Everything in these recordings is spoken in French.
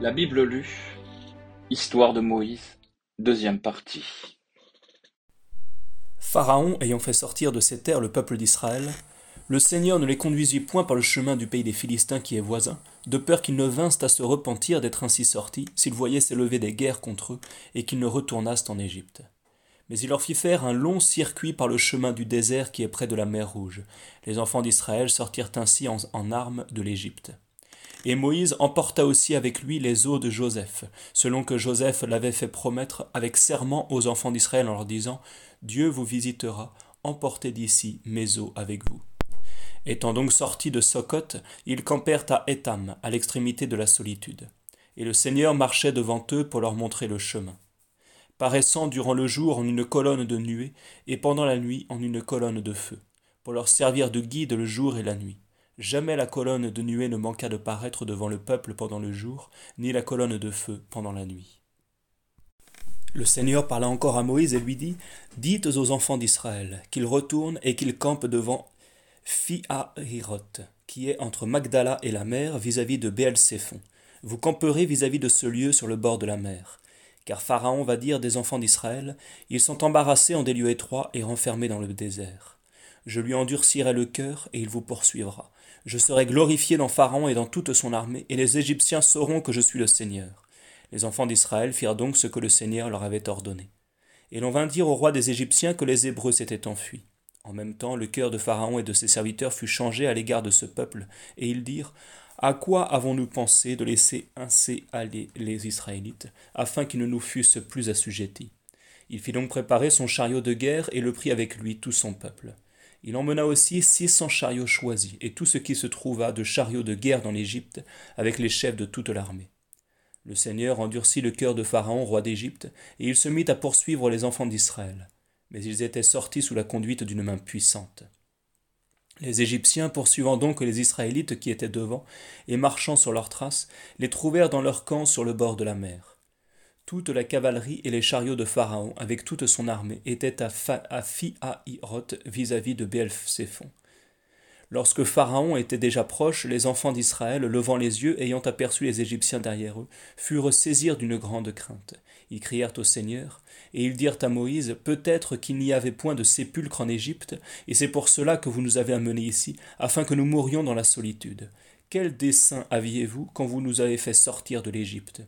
La Bible lue, Histoire de Moïse, deuxième partie. Pharaon ayant fait sortir de ses terres le peuple d'Israël, le Seigneur ne les conduisit point par le chemin du pays des Philistins qui est voisin, de peur qu'ils ne vinssent à se repentir d'être ainsi sortis, s'ils voyaient s'élever des guerres contre eux, et qu'ils ne retournassent en Égypte. Mais il leur fit faire un long circuit par le chemin du désert qui est près de la mer Rouge. Les enfants d'Israël sortirent ainsi en, en armes de l'Égypte. Et Moïse emporta aussi avec lui les eaux de Joseph, selon que Joseph l'avait fait promettre avec serment aux enfants d'Israël en leur disant Dieu vous visitera, emportez d'ici mes eaux avec vous. Étant donc sortis de Socotte, ils campèrent à Étam, à l'extrémité de la solitude. Et le Seigneur marchait devant eux pour leur montrer le chemin. Paraissant durant le jour en une colonne de nuée, et pendant la nuit en une colonne de feu, pour leur servir de guide le jour et la nuit. Jamais la colonne de nuée ne manqua de paraître devant le peuple pendant le jour, ni la colonne de feu pendant la nuit. Le Seigneur parla encore à Moïse et lui dit Dites aux enfants d'Israël qu'ils retournent et qu'ils campent devant Phihahirot, qui est entre Magdala et la mer vis-à-vis de Béel-Séphon. Vous camperez vis-à-vis de ce lieu sur le bord de la mer. Car Pharaon va dire des enfants d'Israël Ils sont embarrassés en des lieux étroits et renfermés dans le désert. Je lui endurcirai le cœur et il vous poursuivra. Je serai glorifié dans Pharaon et dans toute son armée, et les Égyptiens sauront que je suis le Seigneur. Les enfants d'Israël firent donc ce que le Seigneur leur avait ordonné. Et l'on vint dire au roi des Égyptiens que les Hébreux s'étaient enfuis. En même temps, le cœur de Pharaon et de ses serviteurs fut changé à l'égard de ce peuple, et ils dirent À quoi avons-nous pensé de laisser ainsi aller les Israélites, afin qu'ils ne nous fussent plus assujettis? Il fit donc préparer son chariot de guerre et le prit avec lui tout son peuple. Il emmena aussi six cents chariots choisis, et tout ce qui se trouva de chariots de guerre dans l'Égypte, avec les chefs de toute l'armée. Le Seigneur endurcit le cœur de Pharaon, roi d'Égypte, et il se mit à poursuivre les enfants d'Israël. Mais ils étaient sortis sous la conduite d'une main puissante. Les Égyptiens, poursuivant donc les Israélites qui étaient devant, et marchant sur leurs traces, les trouvèrent dans leur camp sur le bord de la mer. Toute la cavalerie et les chariots de Pharaon, avec toute son armée, étaient à, à vis-à-vis de Béel-Séphon. Lorsque Pharaon était déjà proche, les enfants d'Israël, levant les yeux, ayant aperçu les Égyptiens derrière eux, furent saisis d'une grande crainte. Ils crièrent au Seigneur, et ils dirent à Moïse, Peut-être qu'il n'y avait point de sépulcre en Égypte, et c'est pour cela que vous nous avez amenés ici, afin que nous mourions dans la solitude. Quel dessein aviez-vous quand vous nous avez fait sortir de l'Égypte?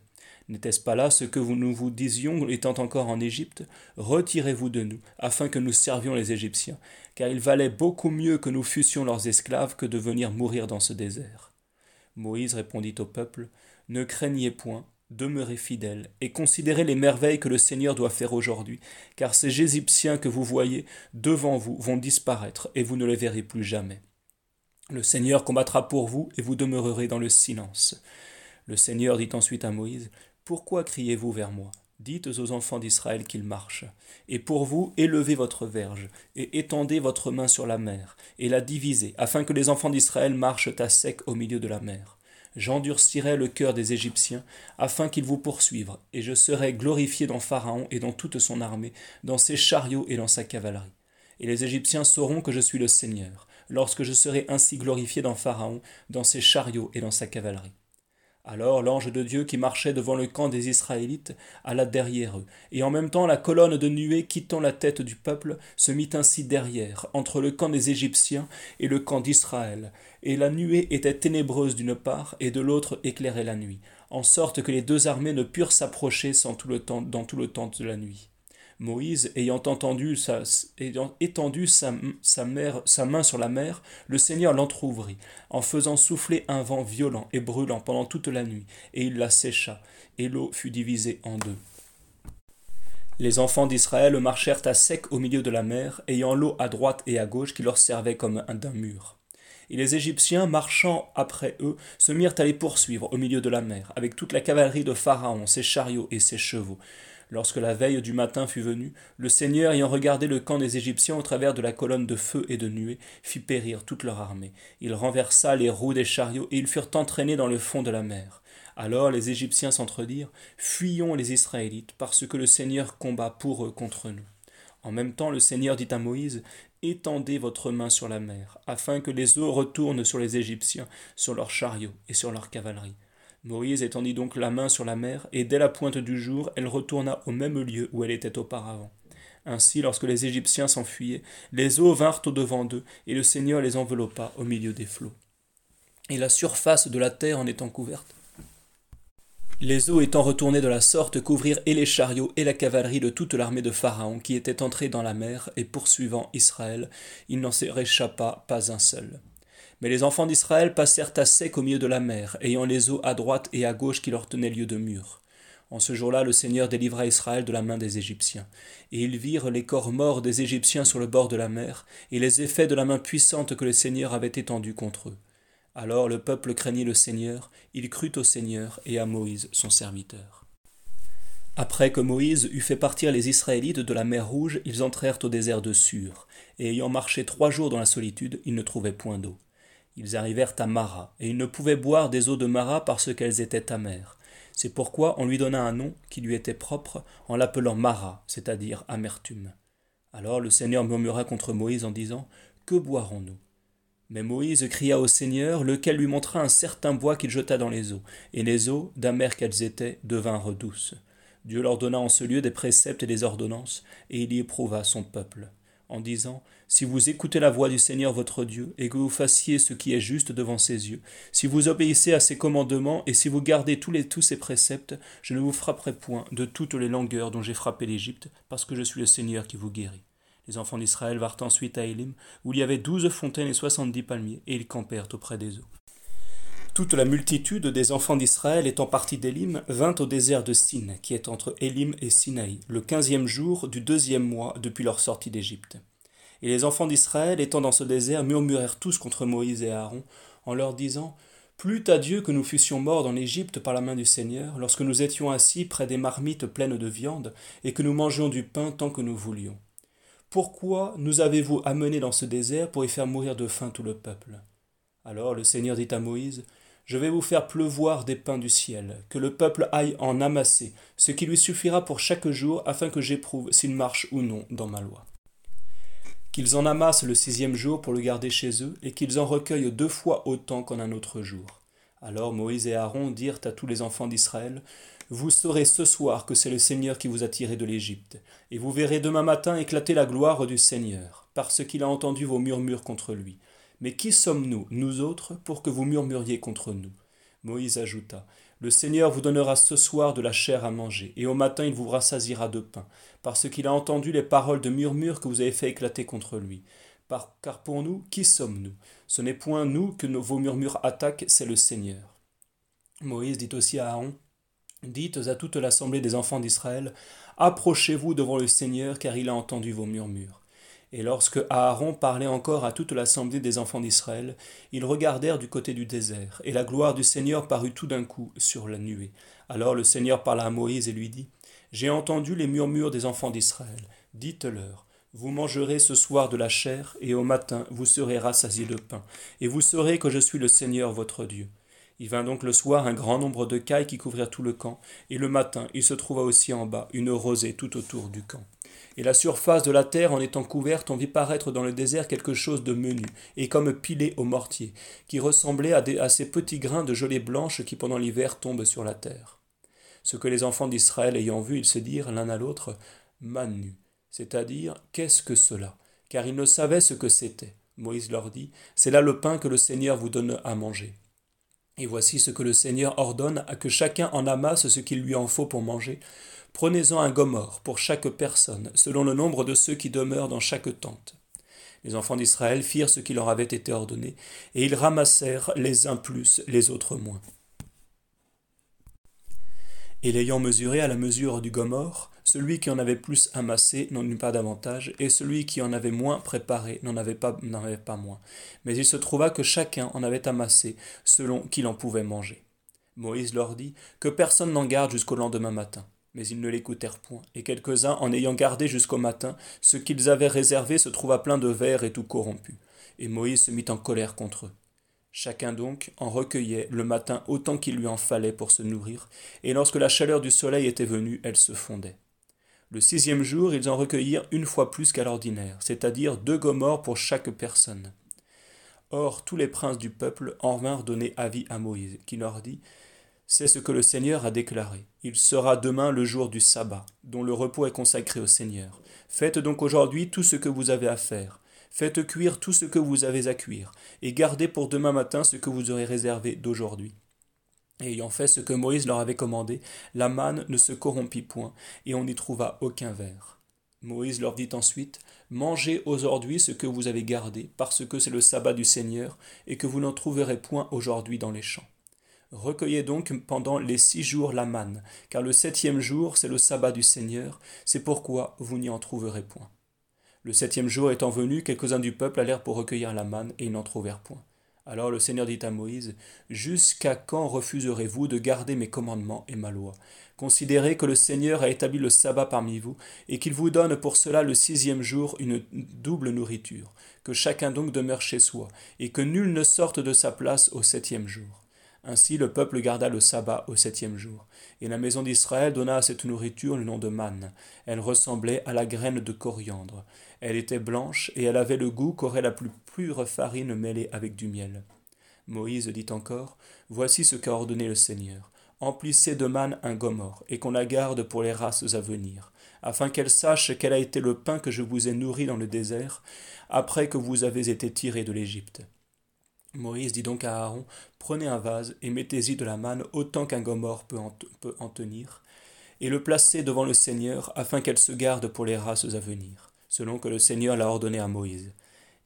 N'était-ce pas là ce que nous vous disions étant encore en Égypte? Retirez-vous de nous, afin que nous servions les Égyptiens, car il valait beaucoup mieux que nous fussions leurs esclaves que de venir mourir dans ce désert. Moïse répondit au peuple Ne craignez point, demeurez fidèles, et considérez les merveilles que le Seigneur doit faire aujourd'hui, car ces Égyptiens que vous voyez devant vous vont disparaître, et vous ne les verrez plus jamais. Le Seigneur combattra pour vous, et vous demeurerez dans le silence. Le Seigneur dit ensuite à Moïse pourquoi criez-vous vers moi? Dites aux enfants d'Israël qu'ils marchent. Et pour vous, élevez votre verge, et étendez votre main sur la mer, et la divisez, afin que les enfants d'Israël marchent à sec au milieu de la mer. J'endurcirai le cœur des Égyptiens, afin qu'ils vous poursuivent, et je serai glorifié dans Pharaon et dans toute son armée, dans ses chariots et dans sa cavalerie. Et les Égyptiens sauront que je suis le Seigneur, lorsque je serai ainsi glorifié dans Pharaon, dans ses chariots et dans sa cavalerie. Alors l'ange de Dieu qui marchait devant le camp des Israélites alla derrière eux, et en même temps la colonne de nuée quittant la tête du peuple se mit ainsi derrière, entre le camp des Égyptiens et le camp d'Israël, et la nuée était ténébreuse d'une part, et de l'autre éclairait la nuit, en sorte que les deux armées ne purent s'approcher dans tout le temps de la nuit. Moïse, ayant, étendu sa, sa, sa, main sur la mer, le Seigneur l'entr'ouvrit, en faisant souffler un vent violent et brûlant pendant toute la nuit, et il la sécha, et l'eau fut divisée en deux. Les enfants d'Israël marchèrent à sec au milieu de la mer, ayant l'eau à droite et à gauche qui leur servait comme d'un mur. Et les Égyptiens, marchant après eux, se mirent à les poursuivre au milieu de la mer, avec toute la cavalerie de Pharaon, ses chariots et ses chevaux. Lorsque la veille du matin fut venue, le Seigneur, ayant regardé le camp des Égyptiens au travers de la colonne de feu et de nuée, fit périr toute leur armée. Il renversa les roues des chariots, et ils furent entraînés dans le fond de la mer. Alors les Égyptiens s'entredirent, Fuyons les Israélites, parce que le Seigneur combat pour eux contre nous. En même temps, le Seigneur dit à Moïse, Étendez votre main sur la mer, afin que les eaux retournent sur les Égyptiens, sur leurs chariots et sur leur cavalerie. Moïse étendit donc la main sur la mer, et dès la pointe du jour, elle retourna au même lieu où elle était auparavant. Ainsi, lorsque les Égyptiens s'enfuyaient, les eaux vinrent au-devant d'eux, et le Seigneur les enveloppa au milieu des flots. Et la surface de la terre en étant couverte, les eaux étant retournées de la sorte couvrirent et les chariots et la cavalerie de toute l'armée de Pharaon qui était entrée dans la mer et poursuivant Israël, il n'en réchappa pas un seul. Mais les enfants d'Israël passèrent à sec au milieu de la mer, ayant les eaux à droite et à gauche qui leur tenaient lieu de mur. En ce jour-là, le Seigneur délivra Israël de la main des Égyptiens. Et ils virent les corps morts des Égyptiens sur le bord de la mer, et les effets de la main puissante que le Seigneur avait étendue contre eux. Alors le peuple craignit le Seigneur, il crut au Seigneur et à Moïse son serviteur. Après que Moïse eut fait partir les Israélites de la mer Rouge, ils entrèrent au désert de Sur, et ayant marché trois jours dans la solitude, ils ne trouvaient point d'eau. Ils arrivèrent à Mara, et ils ne pouvaient boire des eaux de Mara parce qu'elles étaient amères. C'est pourquoi on lui donna un nom qui lui était propre, en l'appelant Mara, c'est-à-dire amertume. Alors le Seigneur murmura contre Moïse en disant Que boirons-nous? Mais Moïse cria au Seigneur, lequel lui montra un certain bois qu'il jeta dans les eaux, et les eaux, d'amères qu'elles étaient, devinrent douces. Dieu leur donna en ce lieu des préceptes et des ordonnances, et il y éprouva son peuple en disant Si vous écoutez la voix du Seigneur votre Dieu, et que vous fassiez ce qui est juste devant ses yeux, si vous obéissez à ses commandements, et si vous gardez tous, les, tous ses préceptes, je ne vous frapperai point de toutes les langueurs dont j'ai frappé l'Égypte, parce que je suis le Seigneur qui vous guérit. Les enfants d'Israël vinrent ensuite à Élim, où il y avait douze fontaines et soixante-dix palmiers, et ils campèrent auprès des eaux. Toute la multitude des enfants d'Israël étant partie d'Élim vint au désert de Sin, qui est entre Élim et Sinaï, le quinzième jour du deuxième mois depuis leur sortie d'Égypte. Et les enfants d'Israël étant dans ce désert murmurèrent tous contre Moïse et Aaron, en leur disant Plût à Dieu que nous fussions morts dans l'Égypte par la main du Seigneur, lorsque nous étions assis près des marmites pleines de viande, et que nous mangions du pain tant que nous voulions. Pourquoi nous avez-vous amenés dans ce désert pour y faire mourir de faim tout le peuple? Alors le Seigneur dit à Moïse je vais vous faire pleuvoir des pains du ciel, que le peuple aille en amasser, ce qui lui suffira pour chaque jour, afin que j'éprouve s'il marche ou non dans ma loi. Qu'ils en amassent le sixième jour pour le garder chez eux, et qu'ils en recueillent deux fois autant qu'en un autre jour. Alors Moïse et Aaron dirent à tous les enfants d'Israël, Vous saurez ce soir que c'est le Seigneur qui vous a tiré de l'Égypte, et vous verrez demain matin éclater la gloire du Seigneur, parce qu'il a entendu vos murmures contre lui. Mais qui sommes-nous, nous autres, pour que vous murmuriez contre nous? Moïse ajouta Le Seigneur vous donnera ce soir de la chair à manger, et au matin il vous rassasira de pain, parce qu'il a entendu les paroles de murmure que vous avez fait éclater contre lui. car pour nous, qui sommes-nous? Ce n'est point nous que nos, vos murmures attaquent, c'est le Seigneur. Moïse dit aussi à Aaron Dites à toute l'assemblée des enfants d'Israël Approchez-vous devant le Seigneur, car il a entendu vos murmures. Et lorsque Aaron parlait encore à toute l'assemblée des enfants d'Israël, ils regardèrent du côté du désert, et la gloire du Seigneur parut tout d'un coup sur la nuée. Alors le Seigneur parla à Moïse et lui dit J'ai entendu les murmures des enfants d'Israël. Dites-leur Vous mangerez ce soir de la chair, et au matin vous serez rassasiés de pain, et vous saurez que je suis le Seigneur votre Dieu. Il vint donc le soir un grand nombre de cailles qui couvrirent tout le camp, et le matin il se trouva aussi en bas une rosée tout autour du camp. Et la surface de la terre en étant couverte, on vit paraître dans le désert quelque chose de menu, et comme pilé au mortier, qui ressemblait à, ces petits grains de gelée blanche qui pendant l'hiver tombent sur la terre. Ce que les enfants d'Israël ayant vu, ils se dirent l'un à l'autre Manu, c'est-à-dire qu'est-ce que cela? Car ils ne savaient ce que c'était. Moïse leur dit C'est là le pain que le Seigneur vous donne à manger. Et voici ce que le Seigneur ordonne à que chacun en amasse ce qu'il lui en faut pour manger, Prenez-en un gomorre pour chaque personne, selon le nombre de ceux qui demeurent dans chaque tente. Les enfants d'Israël firent ce qui leur avait été ordonné, et ils ramassèrent les uns plus, les autres moins. Et l'ayant mesuré à la mesure du gomorre, celui qui en avait plus amassé n'en eut pas davantage, et celui qui en avait moins préparé n'en avait n'en avait pas moins. Mais il se trouva que chacun en avait amassé selon qu'il en pouvait manger. Moïse leur dit Que personne n'en garde jusqu'au lendemain matin. Mais ils ne l'écoutèrent point, et quelques-uns, en ayant gardé jusqu'au matin, ce qu'ils avaient réservé se trouva plein de verre et tout corrompu. Et Moïse se mit en colère contre eux. Chacun donc en recueillait le matin autant qu'il lui en fallait pour se nourrir, et lorsque la chaleur du soleil était venue, elle se fondait. Le sixième jour, ils en recueillirent une fois plus qu'à l'ordinaire, c'est-à-dire deux gomorres pour chaque personne. Or tous les princes du peuple en vinrent donner avis à Moïse, qui leur dit C'est ce que le Seigneur a déclaré. Il sera demain le jour du sabbat, dont le repos est consacré au Seigneur. Faites donc aujourd'hui tout ce que vous avez à faire. Faites cuire tout ce que vous avez à cuire, et gardez pour demain matin ce que vous aurez réservé d'aujourd'hui. ayant fait ce que Moïse leur avait commandé, la manne ne se corrompit point, et on n'y trouva aucun verre. Moïse leur dit ensuite, Mangez aujourd'hui ce que vous avez gardé, parce que c'est le sabbat du Seigneur, et que vous n'en trouverez point aujourd'hui dans les champs. Recueillez donc pendant les six jours la manne, car le septième jour c'est le sabbat du Seigneur, c'est pourquoi vous n'y en trouverez point. Le septième jour étant venu, quelques-uns du peuple allèrent pour recueillir la manne, et ils n'en trouvèrent point. Alors le Seigneur dit à Moïse, Jusqu'à quand refuserez-vous de garder mes commandements et ma loi? Considérez que le Seigneur a établi le sabbat parmi vous, et qu'il vous donne pour cela le sixième jour une double nourriture, que chacun donc demeure chez soi, et que nul ne sorte de sa place au septième jour. Ainsi le peuple garda le sabbat au septième jour. Et la maison d'Israël donna à cette nourriture le nom de manne. Elle ressemblait à la graine de coriandre. Elle était blanche et elle avait le goût qu'aurait la plus pure farine mêlée avec du miel. Moïse dit encore Voici ce qu'a ordonné le Seigneur. Emplissez de manne un gomorre, et qu'on la garde pour les races à venir, afin qu'elle sache quel a été le pain que je vous ai nourri dans le désert, après que vous avez été tirés de l'Égypte. Moïse dit donc à Aaron Prenez un vase et mettez-y de la manne autant qu'un gomorre peut en, tenir, et le placez devant le Seigneur afin qu'elle se garde pour les races à venir, selon que le Seigneur l'a ordonné à Moïse.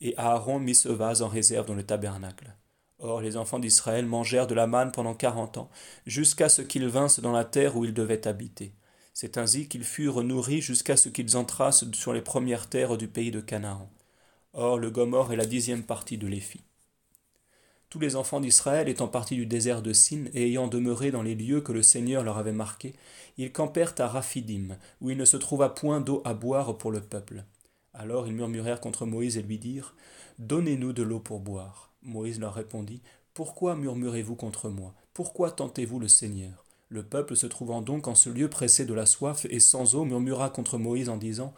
Et Aaron mit ce vase en réserve dans le tabernacle. Or les enfants d'Israël mangèrent de la manne pendant quarante ans, jusqu'à ce qu'ils vinssent dans la terre où ils devaient habiter. C'est ainsi qu'ils furent nourris jusqu'à ce qu'ils entrassent sur les premières terres du pays de Canaan. Or le Gomorre est la dixième partie de l'Éphi. Tous les enfants d'Israël étant partis du désert de Sin et ayant demeuré dans les lieux que le Seigneur leur avait marqués, ils campèrent à Raphidim, où il ne se trouva point d'eau à boire pour le peuple. Alors ils murmurèrent contre Moïse et lui dirent Donnez-nous de l'eau pour boire. Moïse leur répondit Pourquoi murmurez-vous contre moi? Pourquoi tentez-vous le Seigneur? Le peuple se trouvant donc en ce lieu pressé de la soif et sans eau murmura contre Moïse en disant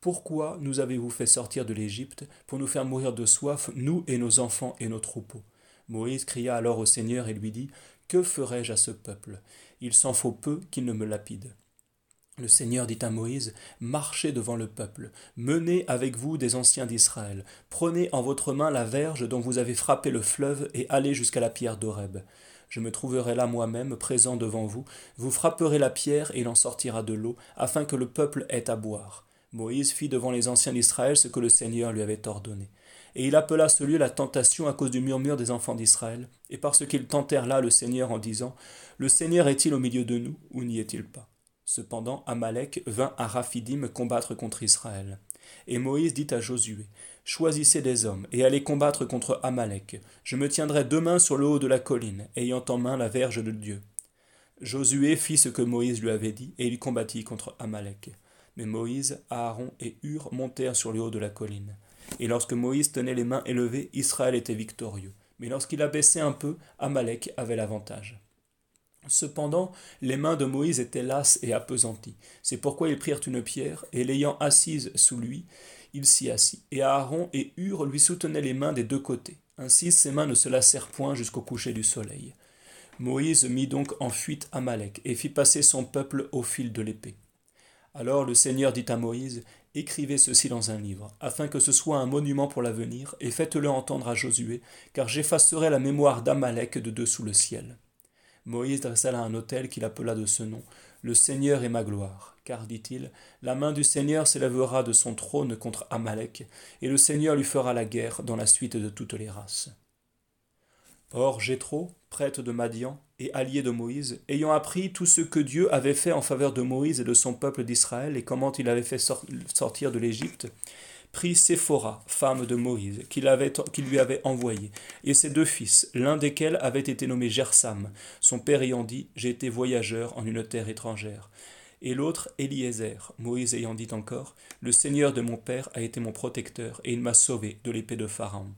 Pourquoi nous avez-vous fait sortir de l'Égypte pour nous faire mourir de soif, nous et nos enfants et nos troupeaux? Moïse cria alors au Seigneur et lui dit Que ferai-je à ce peuple? Il s'en faut peu qu'il ne me lapide. Le Seigneur dit à Moïse, Marchez devant le peuple, menez avec vous des anciens d'Israël, prenez en votre main la verge dont vous avez frappé le fleuve et allez jusqu'à la pierre d'Horeb. Je me trouverai là moi-même, présent devant vous, vous frapperez la pierre et il en sortira de l'eau, afin que le peuple ait à boire. Moïse fit devant les anciens d'Israël ce que le Seigneur lui avait ordonné. Et il appela ce lieu la tentation à cause du murmure des enfants d'Israël, et parce qu'ils tentèrent là le Seigneur en disant Le Seigneur est-il au milieu de nous, ou n'y est-il pas? Cependant, Amalek vint à Raphidim combattre contre Israël. Et Moïse dit à Josué Choisissez des hommes et allez combattre contre Amalek. Je me tiendrai demain sur le haut de la colline, ayant en main la verge de Dieu. Josué fit ce que Moïse lui avait dit, et il combattit contre Amalek. Mais Moïse, Aaron et Hur montèrent sur le haut de la colline. Et lorsque Moïse tenait les mains élevées, Israël était victorieux. Mais lorsqu'il abaissait un peu, Amalek avait l'avantage. Cependant, les mains de Moïse étaient lasses et appesanties. C'est pourquoi ils prirent une pierre, et l'ayant assise sous lui, il s'y assit. Et Aaron et Hur lui soutenaient les mains des deux côtés. Ainsi ses mains ne se lassèrent point jusqu'au coucher du soleil. Moïse mit donc en fuite Amalek, et fit passer son peuple au fil de l'épée. Alors le Seigneur dit à Moïse, Écrivez ceci dans un livre, afin que ce soit un monument pour l'avenir, et faites-le entendre à Josué, car j'effacerai la mémoire d'Amalek de dessous le ciel. Moïse dressa là un autel qu'il appela de ce nom, Le Seigneur est ma gloire, car, dit-il, la main du Seigneur s'élèvera de son trône contre Amalek, et le Seigneur lui fera la guerre dans la suite de toutes les races. Or Jéthro, prêtre de Madian et allié de Moïse, ayant appris tout ce que Dieu avait fait en faveur de Moïse et de son peuple d'Israël, et comment il avait fait sortir de l'Égypte, prit Séphora, femme de Moïse, qu'il lui avait envoyée, et ses deux fils, l'un desquels avait été nommé Gersam, son père ayant dit J'ai été voyageur en une terre étrangère. Et l'autre, Eliezer, Moïse ayant dit encore Le Seigneur de mon père a été mon protecteur, et il m'a sauvé de l'épée de Pharaon.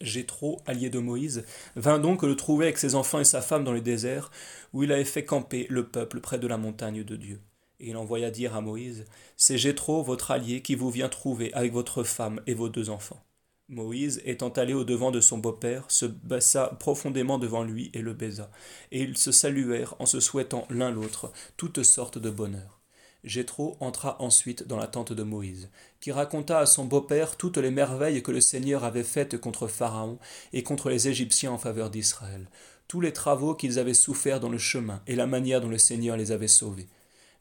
Jéthro, allié de Moïse, vint donc le trouver avec ses enfants et sa femme dans le désert, où il avait fait camper le peuple près de la montagne de Dieu. Et il envoya dire à Moïse, C'est Jéthro, votre allié, qui vous vient trouver avec votre femme et vos deux enfants. Moïse, étant allé au devant de son beau-père, se baissa profondément devant lui et le baisa, et ils se saluèrent en se souhaitant l'un l'autre toutes sortes de bonheur. Jéthro entra ensuite dans la tente de Moïse, qui raconta à son beau-père toutes les merveilles que le Seigneur avait faites contre Pharaon et contre les Égyptiens en faveur d'Israël, tous les travaux qu'ils avaient soufferts dans le chemin et la manière dont le Seigneur les avait sauvés.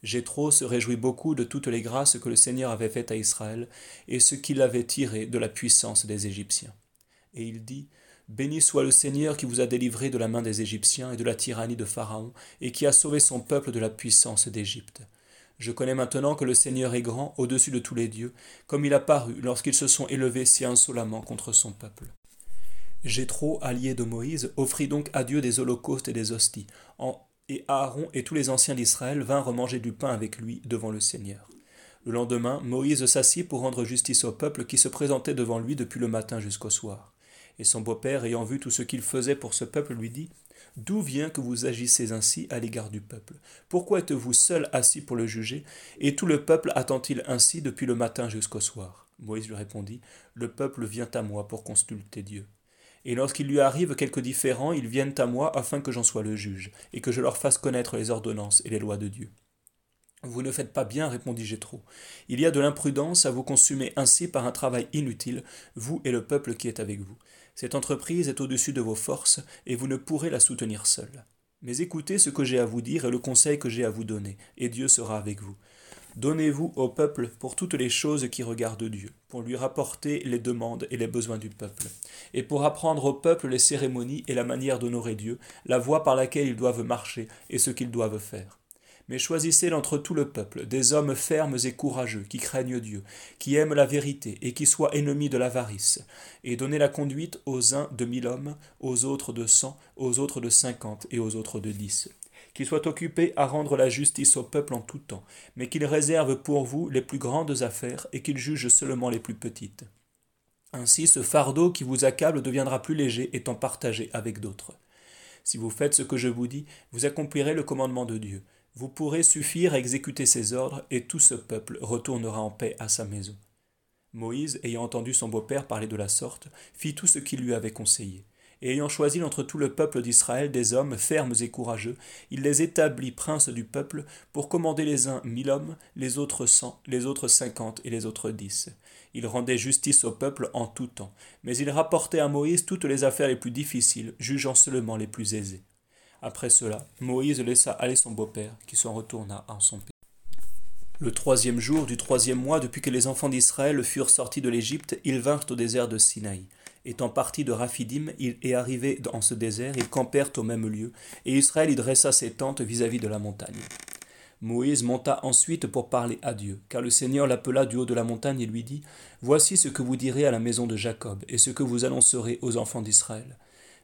Jéthro se réjouit beaucoup de toutes les grâces que le Seigneur avait faites à Israël et ce qu'il avait tiré de la puissance des Égyptiens. Et il dit Béni soit le Seigneur qui vous a délivré de la main des Égyptiens et de la tyrannie de Pharaon, et qui a sauvé son peuple de la puissance d'Égypte. Je connais maintenant que le Seigneur est grand au-dessus de tous les dieux, comme il a paru lorsqu'ils se sont élevés si insolemment contre son peuple. Jéthro, allié de Moïse, offrit donc à Dieu des holocaustes et des hosties, et Aaron et tous les anciens d'Israël vinrent manger du pain avec lui devant le Seigneur. Le lendemain, Moïse s'assit pour rendre justice au peuple qui se présentait devant lui depuis le matin jusqu'au soir. Et son beau-père, ayant vu tout ce qu'il faisait pour ce peuple, lui dit D'où vient que vous agissez ainsi à l'égard du peuple? Pourquoi êtes-vous seul assis pour le juger? Et tout le peuple attend-il ainsi depuis le matin jusqu'au soir? Moïse lui répondit Le peuple vient à moi pour consulter Dieu. Et lorsqu'il lui arrive quelque différend, ils viennent à moi afin que j'en sois le juge, et que je leur fasse connaître les ordonnances et les lois de Dieu. Vous ne faites pas bien, répondit Jéthro. Il y a de l'imprudence à vous consumer ainsi par un travail inutile, vous et le peuple qui est avec vous. Cette entreprise est au-dessus de vos forces, et vous ne pourrez la soutenir seul. Mais écoutez ce que j'ai à vous dire et le conseil que j'ai à vous donner, et Dieu sera avec vous. Donnez-vous au peuple pour toutes les choses qui regardent Dieu, pour lui rapporter les demandes et les besoins du peuple, et pour apprendre au peuple les cérémonies et la manière d'honorer Dieu, la voie par laquelle ils doivent marcher et ce qu'ils doivent faire. Mais choisissez d'entre tout le peuple des hommes fermes et courageux, qui craignent Dieu, qui aiment la vérité et qui soient ennemis de l'avarice, et donnez la conduite aux uns de mille hommes, aux autres de cent, aux autres de cinquante et aux autres de dix qu'il soit occupé à rendre la justice au peuple en tout temps, mais qu'il réserve pour vous les plus grandes affaires et qu'il juge seulement les plus petites. Ainsi ce fardeau qui vous accable deviendra plus léger étant partagé avec d'autres. Si vous faites ce que je vous dis, vous accomplirez le commandement de Dieu. Vous pourrez suffire à exécuter ses ordres, et tout ce peuple retournera en paix à sa maison. Moïse, ayant entendu son beau-père parler de la sorte, fit tout ce qu'il lui avait conseillé et ayant choisi entre tout le peuple d'Israël des hommes fermes et courageux, il les établit princes du peuple pour commander les uns mille hommes, les autres cent, les autres cinquante et les autres dix. Il rendait justice au peuple en tout temps, mais il rapportait à Moïse toutes les affaires les plus difficiles, jugeant seulement les plus aisées. Après cela, Moïse laissa aller son beau-père, qui s'en retourna en son pays. Le troisième jour du troisième mois depuis que les enfants d'Israël furent sortis de l'Égypte, ils vinrent au désert de Sinaï. Étant partis de Raphidim et arrivés dans ce désert, ils campèrent au même lieu, et Israël y dressa ses tentes vis-à-vis de la montagne. Moïse monta ensuite pour parler à Dieu, car le Seigneur l'appela du haut de la montagne et lui dit Voici ce que vous direz à la maison de Jacob, et ce que vous annoncerez aux enfants d'Israël.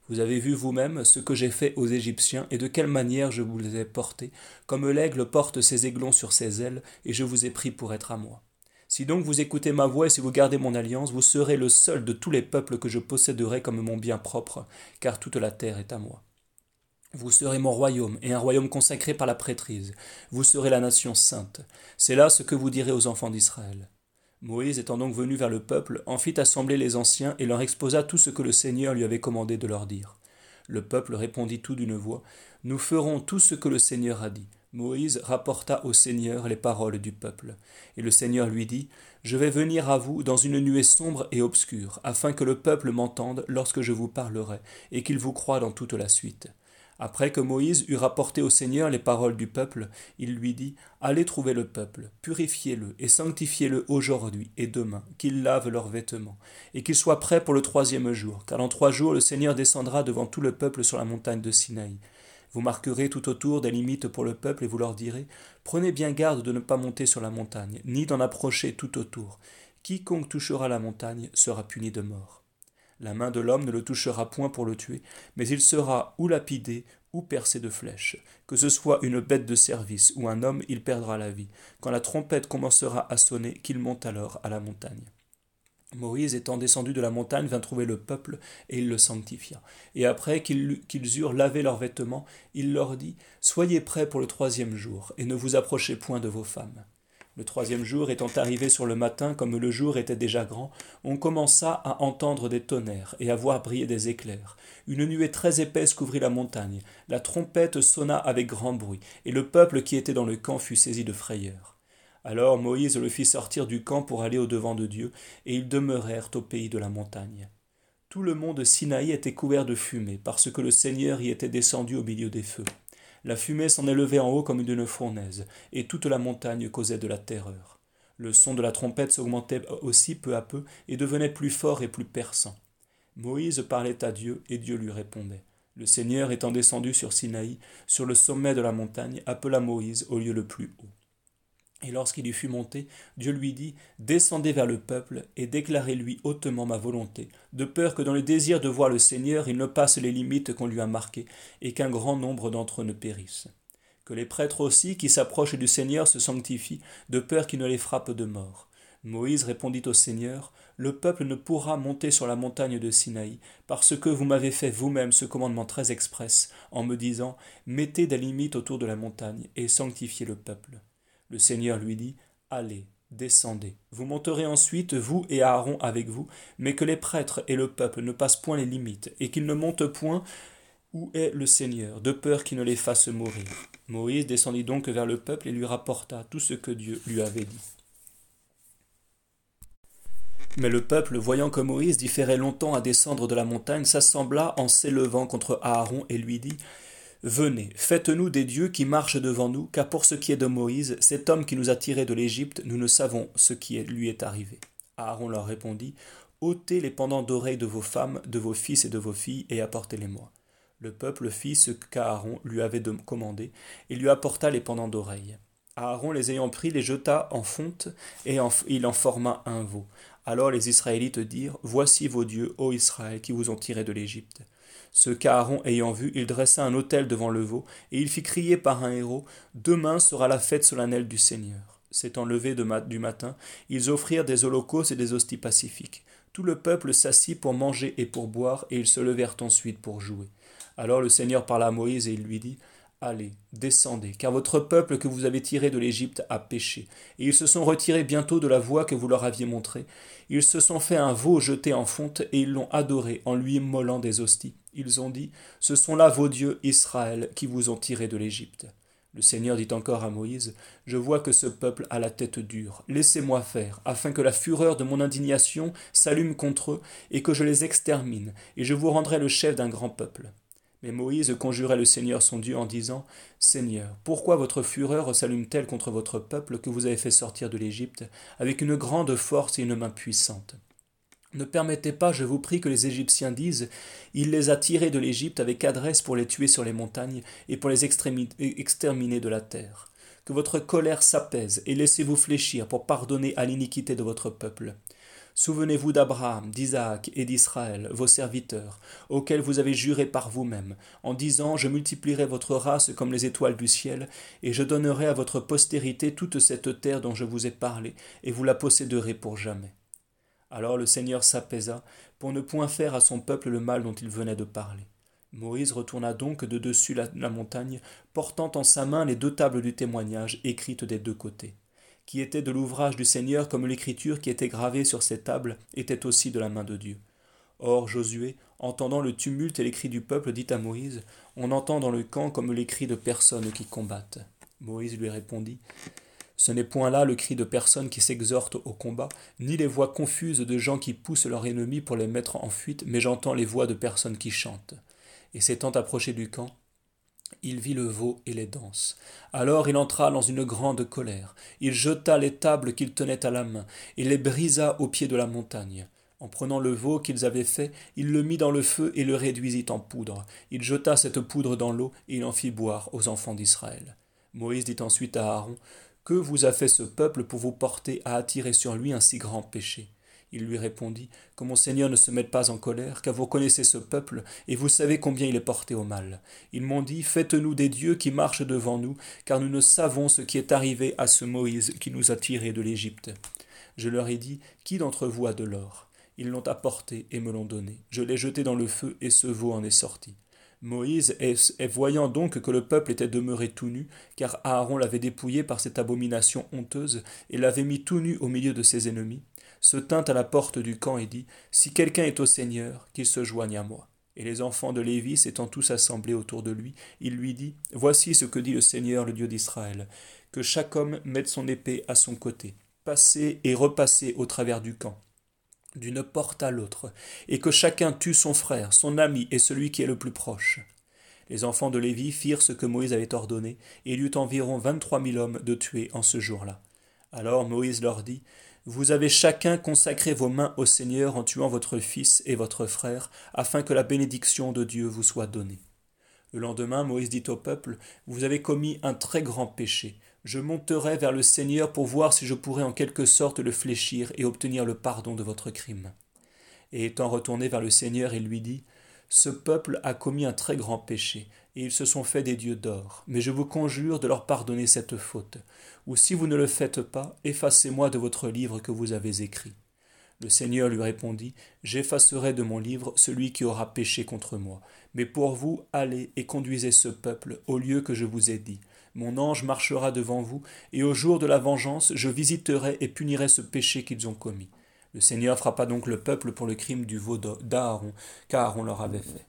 Vous avez vu vous-même ce que j'ai fait aux Égyptiens et de quelle manière je vous les ai portés, comme l'aigle porte ses aiglons sur ses ailes, et je vous ai pris pour être à moi. Si donc vous écoutez ma voix et si vous gardez mon alliance, vous serez le seul de tous les peuples que je posséderai comme mon bien propre, car toute la terre est à moi. Vous serez mon royaume, et un royaume consacré par la prêtrise. Vous serez la nation sainte. C'est là ce que vous direz aux enfants d'Israël. Moïse étant donc venu vers le peuple, en fit assembler les anciens et leur exposa tout ce que le Seigneur lui avait commandé de leur dire. Le peuple répondit tout d'une voix Nous ferons tout ce que le Seigneur a dit. Moïse rapporta au Seigneur les paroles du peuple. Et le Seigneur lui dit, Je vais venir à vous dans une nuée sombre et obscure, afin que le peuple m'entende lorsque je vous parlerai, et qu'il vous croie dans toute la suite. Après que Moïse eut rapporté au Seigneur les paroles du peuple, il lui dit, Allez trouver le peuple, purifiez-le et sanctifiez-le aujourd'hui et demain, qu'il lave leurs vêtements, et qu'il soit prêt pour le troisième jour, car en trois jours le Seigneur descendra devant tout le peuple sur la montagne de Sinaï. Vous marquerez tout autour des limites pour le peuple et vous leur direz Prenez bien garde de ne pas monter sur la montagne, ni d'en approcher tout autour. Quiconque touchera la montagne sera puni de mort. La main de l'homme ne le touchera point pour le tuer, mais il sera ou lapidé ou percé de flèches. Que ce soit une bête de service ou un homme, il perdra la vie. Quand la trompette commencera à sonner, qu'il monte alors à la montagne. Moïse, étant descendu de la montagne, vint trouver le peuple, et il le sanctifia. Et après qu'ils eurent lavé leurs vêtements, il leur dit Soyez prêts pour le troisième jour, et ne vous approchez point de vos femmes. Le troisième jour étant arrivé sur le matin, comme le jour était déjà grand, on commença à entendre des tonnerres et à voir briller des éclairs. Une nuée très épaisse couvrit la montagne. La trompette sonna avec grand bruit, et le peuple qui était dans le camp fut saisi de frayeur. Alors Moïse le fit sortir du camp pour aller au devant de Dieu, et ils demeurèrent au pays de la montagne. Tout le monde Sinaï était couvert de fumée, parce que le Seigneur y était descendu au milieu des feux. La fumée s'en élevait en haut comme d'une fournaise, et toute la montagne causait de la terreur. Le son de la trompette s'augmentait aussi peu à peu et devenait plus fort et plus perçant. Moïse parlait à Dieu et Dieu lui répondait. Le Seigneur étant descendu sur Sinaï, sur le sommet de la montagne, appela Moïse au lieu le plus haut. Et lorsqu'il y fut monté, Dieu lui dit Descendez vers le peuple et déclarez-lui hautement ma volonté, de peur que dans le désir de voir le Seigneur, il ne passe les limites qu'on lui a marquées et qu'un grand nombre d'entre eux ne périssent. Que les prêtres aussi qui s'approchent du Seigneur se sanctifient, de peur qu'il ne les frappe de mort. Moïse répondit au Seigneur Le peuple ne pourra monter sur la montagne de Sinaï, parce que vous m'avez fait vous-même ce commandement très express, en me disant Mettez des limites autour de la montagne et sanctifiez le peuple. Le Seigneur lui dit, Allez, descendez. Vous monterez ensuite, vous et Aaron avec vous, mais que les prêtres et le peuple ne passent point les limites, et qu'ils ne montent point où est le Seigneur, de peur qu'il ne les fasse mourir. Moïse descendit donc vers le peuple et lui rapporta tout ce que Dieu lui avait dit. Mais le peuple, voyant que Moïse différait longtemps à descendre de la montagne, s'assembla en s'élevant contre Aaron et lui dit Venez, faites-nous des dieux qui marchent devant nous, car pour ce qui est de Moïse, cet homme qui nous a tirés de l'Égypte, nous ne savons ce qui lui est arrivé. Aaron leur répondit, ôtez les pendants d'oreilles de vos femmes, de vos fils et de vos filles, et apportez-les-moi. Le peuple fit ce qu'Aaron lui avait commandé, et lui apporta les pendants d'oreilles. Aaron les ayant pris, les jeta en fonte, et il en forma un veau. Alors les Israélites dirent, Voici vos dieux, ô Israël, qui vous ont tirés de l'Égypte. Ce qu'Aaron ayant vu, il dressa un autel devant le veau, et il fit crier par un héros Demain sera la fête solennelle du Seigneur. S'étant levé du matin, ils offrirent des holocaustes et des hosties pacifiques. Tout le peuple s'assit pour manger et pour boire, et ils se levèrent ensuite pour jouer. Alors le Seigneur parla à Moïse et il lui dit Allez, descendez, car votre peuple que vous avez tiré de l'Égypte a péché, et ils se sont retirés bientôt de la voie que vous leur aviez montrée. Ils se sont fait un veau jeté en fonte, et ils l'ont adoré en lui mollant des hosties. Ils ont dit, Ce sont là vos dieux Israël qui vous ont tirés de l'Égypte. Le Seigneur dit encore à Moïse, Je vois que ce peuple a la tête dure. Laissez-moi faire, afin que la fureur de mon indignation s'allume contre eux, et que je les extermine, et je vous rendrai le chef d'un grand peuple. Mais Moïse conjurait le Seigneur son Dieu en disant, Seigneur, pourquoi votre fureur s'allume-t-elle contre votre peuple que vous avez fait sortir de l'Égypte, avec une grande force et une main puissante? Ne permettez pas, je vous prie, que les Égyptiens disent Il les a tirés de l'Égypte avec adresse pour les tuer sur les montagnes et pour les exterminer de la terre. Que votre colère s'apaise et laissez-vous fléchir pour pardonner à l'iniquité de votre peuple. Souvenez-vous d'Abraham, d'Isaac et d'Israël, vos serviteurs, auxquels vous avez juré par vous-même, en disant Je multiplierai votre race comme les étoiles du ciel, et je donnerai à votre postérité toute cette terre dont je vous ai parlé, et vous la posséderez pour jamais. Alors le Seigneur s'apaisa pour ne point faire à son peuple le mal dont il venait de parler. Moïse retourna donc de dessus la, montagne, portant en sa main les deux tables du témoignage écrites des deux côtés, qui étaient de l'ouvrage du Seigneur comme l'écriture qui était gravée sur ces tables était aussi de la main de Dieu. Or Josué, entendant le tumulte et les cris du peuple, dit à Moïse On entend dans le camp comme les cris de personnes qui combattent. Moïse lui répondit ce n'est point là le cri de personnes qui s'exhortent au combat, ni les voix confuses de gens qui poussent leurs ennemis pour les mettre en fuite, mais j'entends les voix de personnes qui chantent. Et s'étant approché du camp, il vit le veau et les danses. Alors il entra dans une grande colère. Il jeta les tables qu'il tenait à la main, et les brisa au pied de la montagne. En prenant le veau qu'ils avaient fait, il le mit dans le feu et le réduisit en poudre. Il jeta cette poudre dans l'eau, et il en fit boire aux enfants d'Israël. Moïse dit ensuite à Aaron que vous a fait ce peuple pour vous porter à attirer sur lui un si grand péché? Il lui répondit Que mon Seigneur ne se mette pas en colère, car vous connaissez ce peuple, et vous savez combien il est porté au mal. Ils m'ont dit Faites-nous des dieux qui marchent devant nous, car nous ne savons ce qui est arrivé à ce Moïse qui nous a tirés de l'Égypte. Je leur ai dit Qui d'entre vous a de l'or? Ils l'ont apporté et me l'ont donné. Je l'ai jeté dans le feu, et ce veau en est sorti. Moïse, est, voyant donc que le peuple était demeuré tout nu, car Aaron l'avait dépouillé par cette abomination honteuse, et l'avait mis tout nu au milieu de ses ennemis, se tint à la porte du camp et dit Si quelqu'un est au Seigneur, qu'il se joigne à moi. Et les enfants de Lévi s'étant tous assemblés autour de lui, il lui dit Voici ce que dit le Seigneur, le Dieu d'Israël que chaque homme mette son épée à son côté, passez et repassez au travers du camp d'une porte à l'autre, et que chacun tue son frère, son ami et celui qui est le plus proche. Les enfants de Lévi firent ce que Moïse avait ordonné, et il y eut environ vingt-trois mille hommes de tués en ce jour-là. Alors Moïse leur dit, Vous avez chacun consacré vos mains au Seigneur en tuant votre fils et votre frère, afin que la bénédiction de Dieu vous soit donnée. Le lendemain, Moïse dit au peuple, Vous avez commis un très grand péché. Je monterai vers le Seigneur pour voir si je pourrais en quelque sorte le fléchir et obtenir le pardon de votre crime. Et étant retourné vers le Seigneur, il lui dit, Ce peuple a commis un très grand péché, et ils se sont fait des dieux d'or. Mais je vous conjure de leur pardonner cette faute. Ou si vous ne le faites pas, effacez-moi de votre livre que vous avez écrit. Le Seigneur lui répondit, J'effacerai de mon livre celui qui aura péché contre moi. Mais pour vous, allez et conduisez ce peuple au lieu que je vous ai dit. Mon ange marchera devant vous, et au jour de la vengeance, je visiterai et punirai ce péché qu'ils ont commis. Le Seigneur frappa donc le peuple pour le crime du veau d'Aaron, qu'Aaron leur avait fait.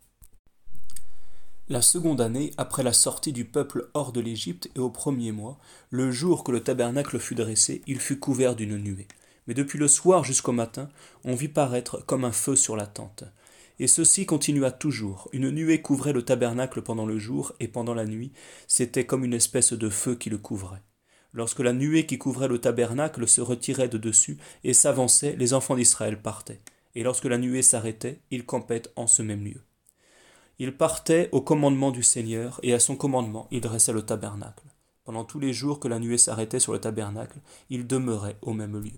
La seconde année, après la sortie du peuple hors de l'Égypte, et au premier mois, le jour que le tabernacle fut dressé, il fut couvert d'une nuée mais depuis le soir jusqu'au matin, on vit paraître comme un feu sur la tente. Et ceci continua toujours. Une nuée couvrait le tabernacle pendant le jour, et pendant la nuit, c'était comme une espèce de feu qui le couvrait. Lorsque la nuée qui couvrait le tabernacle se retirait de dessus et s'avançait, les enfants d'Israël partaient. Et lorsque la nuée s'arrêtait, ils campaient en ce même lieu. Ils partaient au commandement du Seigneur, et à son commandement, ils dressaient le tabernacle. Pendant tous les jours que la nuée s'arrêtait sur le tabernacle, ils demeuraient au même lieu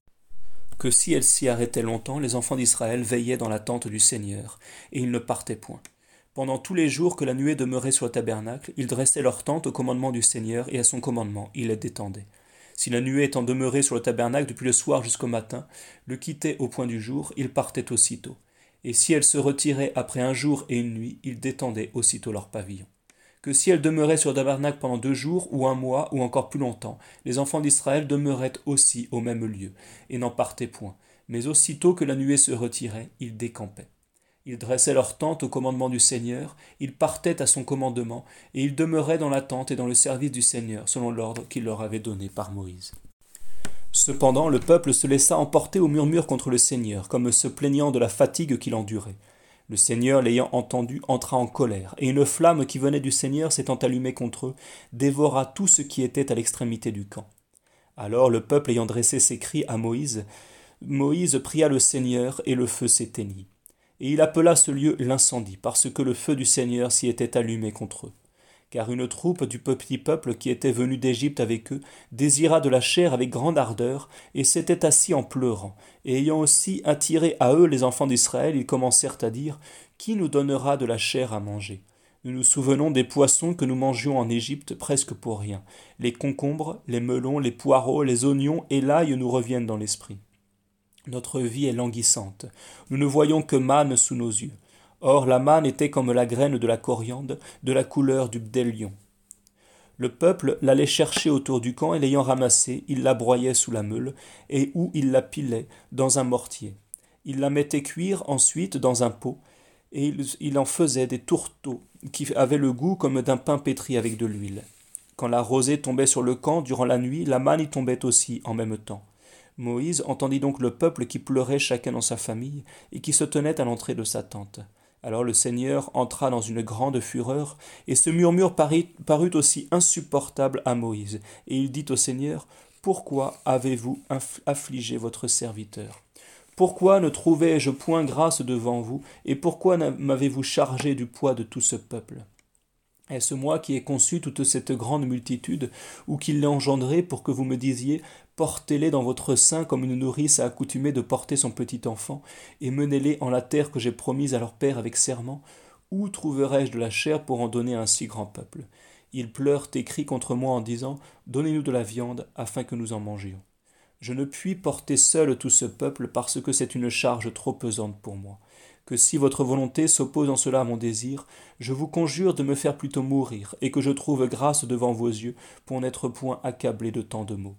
que si elle s'y arrêtait longtemps, les enfants d'Israël veillaient dans la tente du Seigneur, et ils ne partaient point. Pendant tous les jours que la nuée demeurait sur le tabernacle, ils dressaient leur tente au commandement du Seigneur, et à son commandement, ils les détendaient. Si la nuée étant demeurée sur le tabernacle depuis le soir jusqu'au matin, le quittait au point du jour, ils partaient aussitôt. Et si elle se retirait après un jour et une nuit, ils détendaient aussitôt leur pavillon que si elle demeurait sur tabernacle pendant deux jours ou un mois ou encore plus longtemps, les enfants d'Israël demeuraient aussi au même lieu, et n'en partaient point. Mais aussitôt que la nuée se retirait, ils décampaient. Ils dressaient leur tente au commandement du Seigneur, ils partaient à son commandement, et ils demeuraient dans la tente et dans le service du Seigneur, selon l'ordre qu'il leur avait donné par Moïse. Cependant, le peuple se laissa emporter au murmure contre le Seigneur, comme se plaignant de la fatigue qu'il endurait. Le Seigneur, l'ayant entendu, entra en colère, et une flamme qui venait du Seigneur s'étant allumée contre eux, dévora tout ce qui était à l'extrémité du camp. Alors le peuple ayant dressé ses cris à Moïse, Moïse pria le Seigneur, et le feu s'éteignit. Et il appela ce lieu l'incendie, parce que le feu du Seigneur s'y était allumé contre eux car une troupe du petit peuple qui était venu d'Égypte avec eux désira de la chair avec grande ardeur, et s'était assis en pleurant, et ayant aussi attiré à eux les enfants d'Israël, ils commencèrent à dire Qui nous donnera de la chair à manger? Nous nous souvenons des poissons que nous mangions en Égypte presque pour rien. Les concombres, les melons, les poireaux, les oignons et l'ail nous reviennent dans l'esprit. Notre vie est languissante. Nous ne voyons que manne sous nos yeux. Or la manne était comme la graine de la coriandre, de la couleur du bdélion. Le peuple l'allait chercher autour du camp et l'ayant ramassée, il la broyait sous la meule, et où il la pilait dans un mortier. Il la mettait cuire ensuite dans un pot, et il, il en faisait des tourteaux qui avaient le goût comme d'un pain pétri avec de l'huile. Quand la rosée tombait sur le camp durant la nuit, la manne y tombait aussi en même temps. Moïse entendit donc le peuple qui pleurait chacun dans sa famille et qui se tenait à l'entrée de sa tente. Alors le Seigneur entra dans une grande fureur, et ce murmure parut, aussi insupportable à Moïse. Et il dit au Seigneur, Pourquoi avez-vous affligé votre serviteur? Pourquoi ne trouvai-je point grâce devant vous, et pourquoi m'avez-vous chargé du poids de tout ce peuple? Est-ce moi qui ai conçu toute cette grande multitude, ou qui l'ai engendrée pour que vous me disiez Portez-les dans votre sein comme une nourrice a accoutumé de porter son petit enfant, et menez-les en la terre que j'ai promise à leur père avec serment Où trouverai-je de la chair pour en donner à un si grand peuple? Ils pleurent et crient contre moi en disant Donnez-nous de la viande afin que nous en mangions. Je ne puis porter seul tout ce peuple parce que c'est une charge trop pesante pour moi. Que si votre volonté s'oppose en cela à mon désir, je vous conjure de me faire plutôt mourir, et que je trouve grâce devant vos yeux pour n'être point accablé de tant de maux.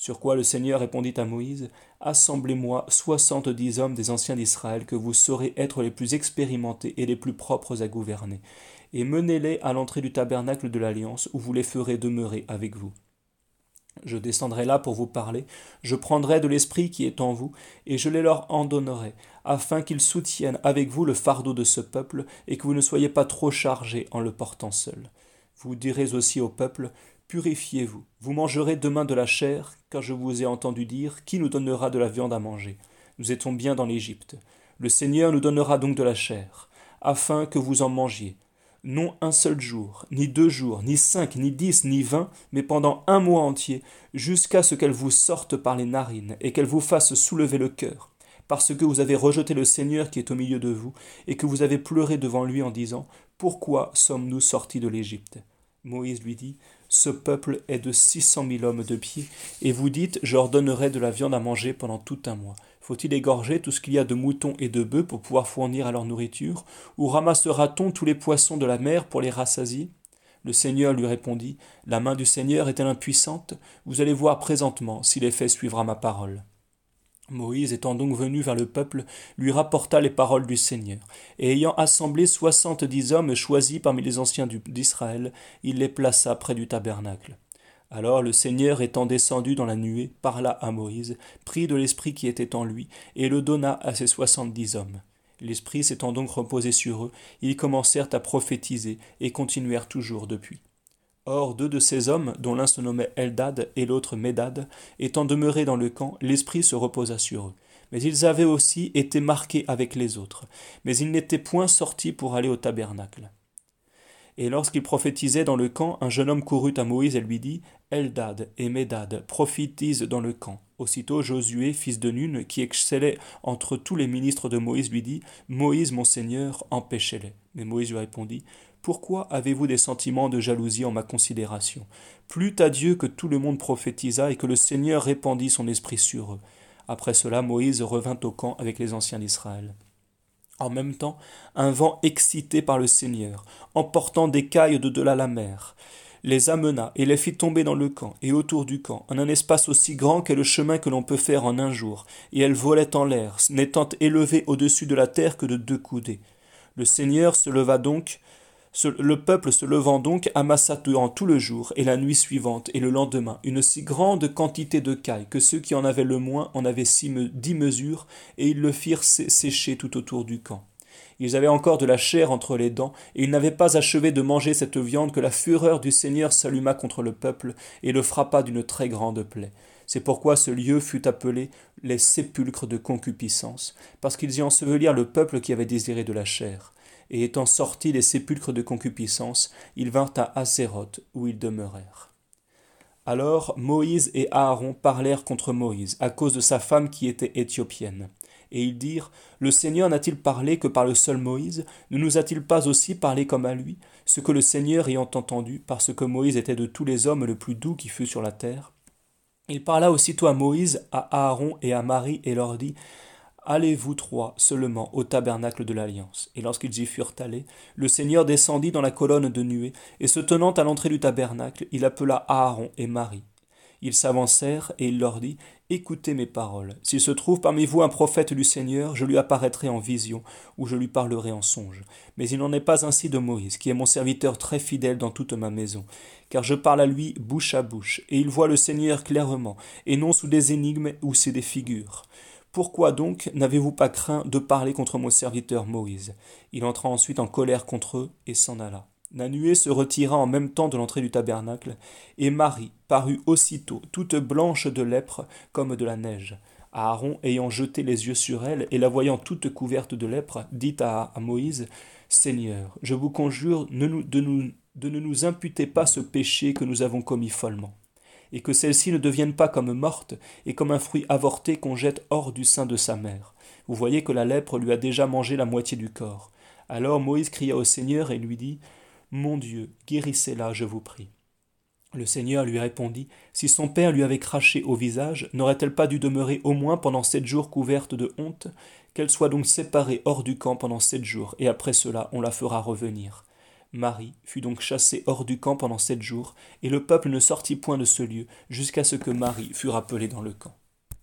Sur quoi le Seigneur répondit à Moïse Assemblez-moi soixante-dix hommes des anciens d'Israël que vous saurez être les plus expérimentés et les plus propres à gouverner, et menez-les à l'entrée du tabernacle de l'Alliance, où vous les ferez demeurer avec vous. Je descendrai là pour vous parler, je prendrai de l'esprit qui est en vous, et je les leur en donnerai, afin qu'ils soutiennent avec vous le fardeau de ce peuple, et que vous ne soyez pas trop chargés en le portant seul. Vous direz aussi au peuple, Purifiez-vous, vous mangerez demain de la chair, car je vous ai entendu dire, Qui nous donnera de la viande à manger? Nous étions bien dans l'Égypte. Le Seigneur nous donnera donc de la chair, afin que vous en mangiez. Non un seul jour, ni deux jours, ni cinq, ni dix, ni vingt, mais pendant un mois entier, jusqu'à ce qu'elle vous sorte par les narines, et qu'elle vous fasse soulever le cœur, parce que vous avez rejeté le Seigneur qui est au milieu de vous, et que vous avez pleuré devant lui en disant Pourquoi sommes-nous sortis de l'Égypte? Moïse lui dit Ce peuple est de six cent mille hommes de pied, et vous dites Je leur donnerai de la viande à manger pendant tout un mois. Faut-il égorger tout ce qu'il y a de moutons et de bœufs pour pouvoir fournir à leur nourriture Ou ramassera-t-on tous les poissons de la mer pour les rassasier? Le Seigneur lui répondit La main du Seigneur est-elle impuissante? Vous allez voir présentement si l'effet suivra ma parole. Moïse étant donc venu vers le peuple, lui rapporta les paroles du Seigneur, et ayant assemblé soixante-dix hommes choisis parmi les anciens d'Israël, il les plaça près du tabernacle. Alors le Seigneur étant descendu dans la nuée, parla à Moïse, prit de l'esprit qui était en lui, et le donna à ses soixante-dix hommes. L'esprit s'étant donc reposé sur eux, ils commencèrent à prophétiser, et continuèrent toujours depuis. Or deux de ces hommes, dont l'un se nommait Eldad et l'autre Médad, étant demeurés dans le camp, l'esprit se reposa sur eux. Mais ils avaient aussi été marqués avec les autres, mais ils n'étaient point sortis pour aller au tabernacle. Et lorsqu'il prophétisait dans le camp, un jeune homme courut à Moïse et lui dit Eldad et Médad prophétisent dans le camp. Aussitôt Josué, fils de Nun, qui excellait entre tous les ministres de Moïse, lui dit Moïse, mon Seigneur, empêchez-les. Mais Moïse lui répondit Pourquoi avez-vous des sentiments de jalousie en ma considération? Plût à Dieu que tout le monde prophétisa et que le Seigneur répandit son esprit sur eux. Après cela, Moïse revint au camp avec les anciens d'Israël. En même temps, un vent excité par le Seigneur, emportant des cailles de delà la mer, les amena et les fit tomber dans le camp et autour du camp, en un espace aussi grand qu'est le chemin que l'on peut faire en un jour, et elles volaient en l'air, n'étant élevées au-dessus de la terre que de deux coudées. Le Seigneur se leva donc le peuple se levant donc amassa durant tout le jour et la nuit suivante et le lendemain une si grande quantité de cailles que ceux qui en avaient le moins en avaient dix mesures et ils le firent sécher tout autour du camp. Ils avaient encore de la chair entre les dents, et ils n'avaient pas achevé de manger cette viande que la fureur du Seigneur s'alluma contre le peuple et le frappa d'une très grande plaie. C'est pourquoi ce lieu fut appelé les sépulcres de concupiscence, parce qu'ils y ensevelirent le peuple qui avait désiré de la chair et étant sortis des sépulcres de concupiscence, ils vinrent à Asséroth, où ils demeurèrent. Alors Moïse et Aaron parlèrent contre Moïse, à cause de sa femme qui était éthiopienne. Et ils dirent Le Seigneur n'a-t-il parlé que par le seul Moïse? Ne nous a-t-il pas aussi parlé comme à lui? Ce que le Seigneur ayant entendu, parce que Moïse était de tous les hommes le plus doux qui fut sur la terre. Il parla aussitôt à Moïse, à Aaron et à Marie, et leur dit Allez vous trois seulement au tabernacle de l'Alliance? Et lorsqu'ils y furent allés, le Seigneur descendit dans la colonne de nuée, et se tenant à l'entrée du tabernacle, il appela Aaron et Marie. Ils s'avancèrent, et il leur dit Écoutez mes paroles. S'il se trouve parmi vous un prophète du Seigneur, je lui apparaîtrai en vision, ou je lui parlerai en songe. Mais il n'en est pas ainsi de Moïse, qui est mon serviteur très fidèle dans toute ma maison. Car je parle à lui bouche à bouche, et il voit le Seigneur clairement, et non sous des énigmes ou sous des figures. Pourquoi donc n'avez-vous pas craint de parler contre mon serviteur Moïse? Il entra ensuite en colère contre eux et s'en alla. La nuée se retira en même temps de l'entrée du tabernacle, et Marie parut aussitôt, toute blanche de lèpre comme de la neige. Aaron, ayant jeté les yeux sur elle et la voyant toute couverte de lèpre, dit à, Moïse Seigneur, je vous conjure de, de ne nous imputer pas ce péché que nous avons commis follement et que celle-ci ne devienne pas comme morte et comme un fruit avorté qu'on jette hors du sein de sa mère. Vous voyez que la lèpre lui a déjà mangé la moitié du corps. Alors Moïse cria au Seigneur et lui dit Mon Dieu, guérissez-la, je vous prie. Le Seigneur lui répondit, Si son père lui avait craché au visage, n'aurait-elle pas dû demeurer au moins pendant sept jours couverte de honte? Qu'elle soit donc séparée hors du camp pendant sept jours, et après cela on la fera revenir. Marie fut donc chassée hors du camp pendant sept jours, et le peuple ne sortit point de ce lieu, jusqu'à ce que Marie fût rappelée dans le camp.